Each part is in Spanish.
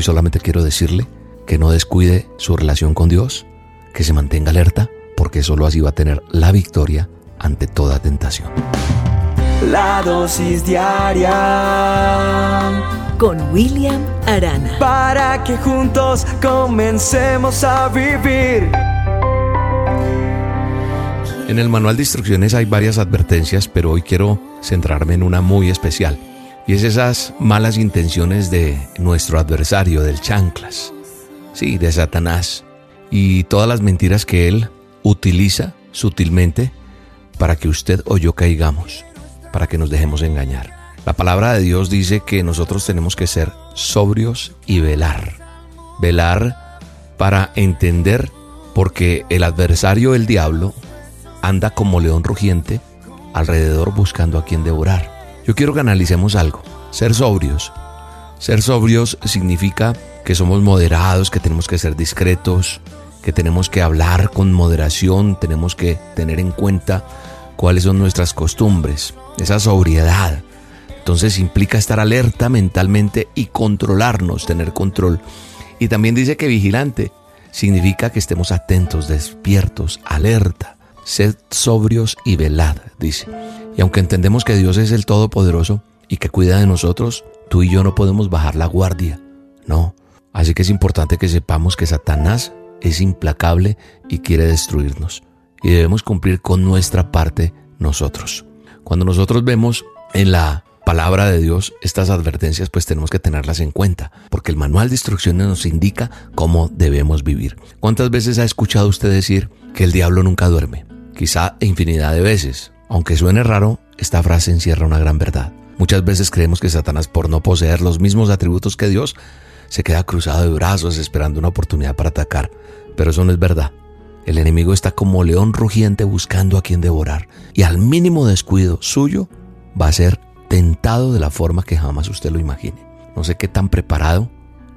hoy solamente quiero decirle que no descuide su relación con Dios, que se mantenga alerta, porque solo así va a tener la victoria ante toda tentación. La dosis diaria con William Arana. Para que juntos comencemos a vivir. En el manual de instrucciones hay varias advertencias, pero hoy quiero centrarme en una muy especial. Y es esas malas intenciones de nuestro adversario, del chanclas. Sí, de Satanás. Y todas las mentiras que él utiliza sutilmente para que usted o yo caigamos, para que nos dejemos engañar. La palabra de Dios dice que nosotros tenemos que ser sobrios y velar. Velar para entender porque el adversario, el diablo, anda como león rugiente alrededor buscando a quien devorar. Yo quiero que analicemos algo. Ser sobrios. Ser sobrios significa que somos moderados, que tenemos que ser discretos, que tenemos que hablar con moderación, tenemos que tener en cuenta cuáles son nuestras costumbres, esa sobriedad. Entonces implica estar alerta mentalmente y controlarnos, tener control. Y también dice que vigilante significa que estemos atentos, despiertos, alerta. Sed sobrios y velad, dice. Y aunque entendemos que Dios es el Todopoderoso y que cuida de nosotros, tú y yo no podemos bajar la guardia. No. Así que es importante que sepamos que Satanás es implacable y quiere destruirnos. Y debemos cumplir con nuestra parte nosotros. Cuando nosotros vemos en la palabra de Dios estas advertencias, pues tenemos que tenerlas en cuenta, porque el manual de instrucciones nos indica cómo debemos vivir. ¿Cuántas veces ha escuchado usted decir que el diablo nunca duerme? Quizá infinidad de veces. Aunque suene raro, esta frase encierra una gran verdad. Muchas veces creemos que Satanás, por no poseer los mismos atributos que Dios, se queda cruzado de brazos esperando una oportunidad para atacar. Pero eso no es verdad. El enemigo está como león rugiente buscando a quien devorar. Y al mínimo descuido suyo va a ser tentado de la forma que jamás usted lo imagine. No sé qué tan preparado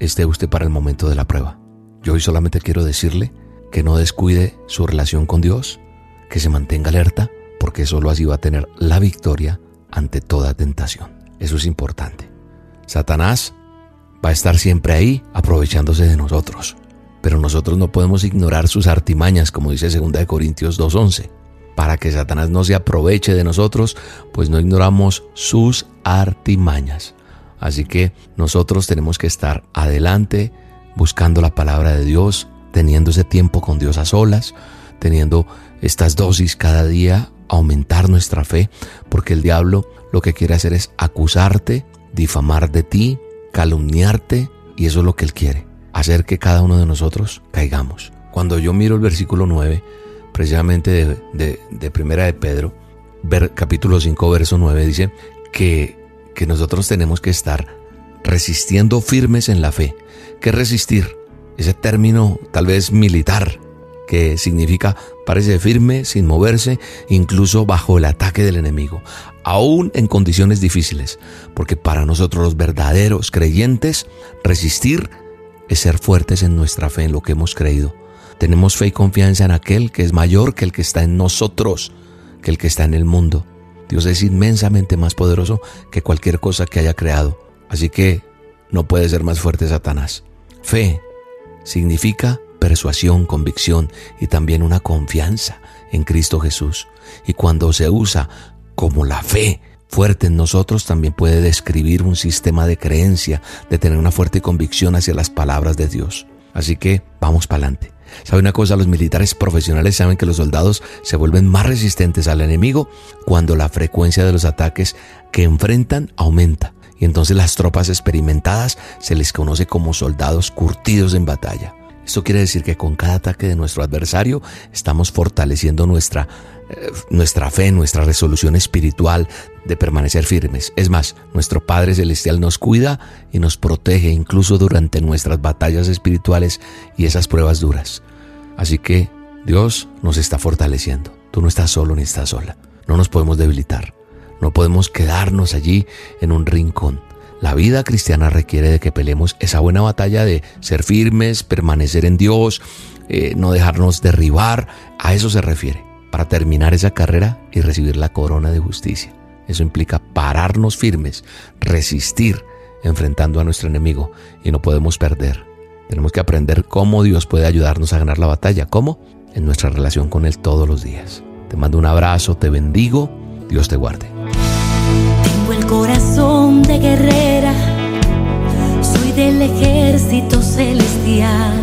esté usted para el momento de la prueba. Yo hoy solamente quiero decirle que no descuide su relación con Dios, que se mantenga alerta, porque solo así va a tener la victoria ante toda tentación. Eso es importante. Satanás va a estar siempre ahí aprovechándose de nosotros. Pero nosotros no podemos ignorar sus artimañas, como dice 2 Corintios 2.11. Para que Satanás no se aproveche de nosotros, pues no ignoramos sus artimañas. Así que nosotros tenemos que estar adelante, buscando la palabra de Dios, teniendo ese tiempo con Dios a solas, teniendo estas dosis cada día, aumentar nuestra fe, porque el diablo lo que quiere hacer es acusarte, difamar de ti, calumniarte, y eso es lo que él quiere, hacer que cada uno de nosotros caigamos. Cuando yo miro el versículo 9, precisamente de, Primera de Pedro, capítulo 5, verso 9, dice que, que nosotros tenemos que estar resistiendo firmes en la fe. ¿Qué resistir? Ese término tal vez militar, que significa parece firme, sin moverse, incluso bajo el ataque del enemigo, aún en condiciones difíciles, porque para nosotros los verdaderos creyentes, resistir es ser fuertes en nuestra fe, en lo que hemos creído. Tenemos fe y confianza en aquel que es mayor que el que está en nosotros, que el que está en el mundo. Dios es inmensamente más poderoso que cualquier cosa que haya creado. Así que no puede ser más fuerte Satanás. Fe significa persuasión, convicción y también una confianza en Cristo Jesús. Y cuando se usa como la fe fuerte en nosotros, también puede describir un sistema de creencia, de tener una fuerte convicción hacia las palabras de Dios. Así que vamos para adelante. ¿Sabe una cosa? Los militares profesionales saben que los soldados se vuelven más resistentes al enemigo cuando la frecuencia de los ataques que enfrentan aumenta. Y entonces las tropas experimentadas se les conoce como soldados curtidos en batalla. Esto quiere decir que con cada ataque de nuestro adversario estamos fortaleciendo nuestra, eh, nuestra fe, nuestra resolución espiritual de permanecer firmes. Es más, nuestro Padre Celestial nos cuida y nos protege incluso durante nuestras batallas espirituales y esas pruebas duras. Así que Dios nos está fortaleciendo. Tú no estás solo ni estás sola. No nos podemos debilitar. No podemos quedarnos allí en un rincón. La vida cristiana requiere de que peleemos esa buena batalla de ser firmes, permanecer en Dios, eh, no dejarnos derribar. A eso se refiere, para terminar esa carrera y recibir la corona de justicia. Eso implica pararnos firmes, resistir enfrentando a nuestro enemigo y no podemos perder. Tenemos que aprender cómo Dios puede ayudarnos a ganar la batalla. ¿Cómo? En nuestra relación con Él todos los días. Te mando un abrazo, te bendigo, Dios te guarde. Tengo el corazón de guerrero ejército celestial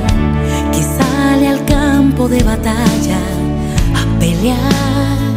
que sale al campo de batalla a pelear.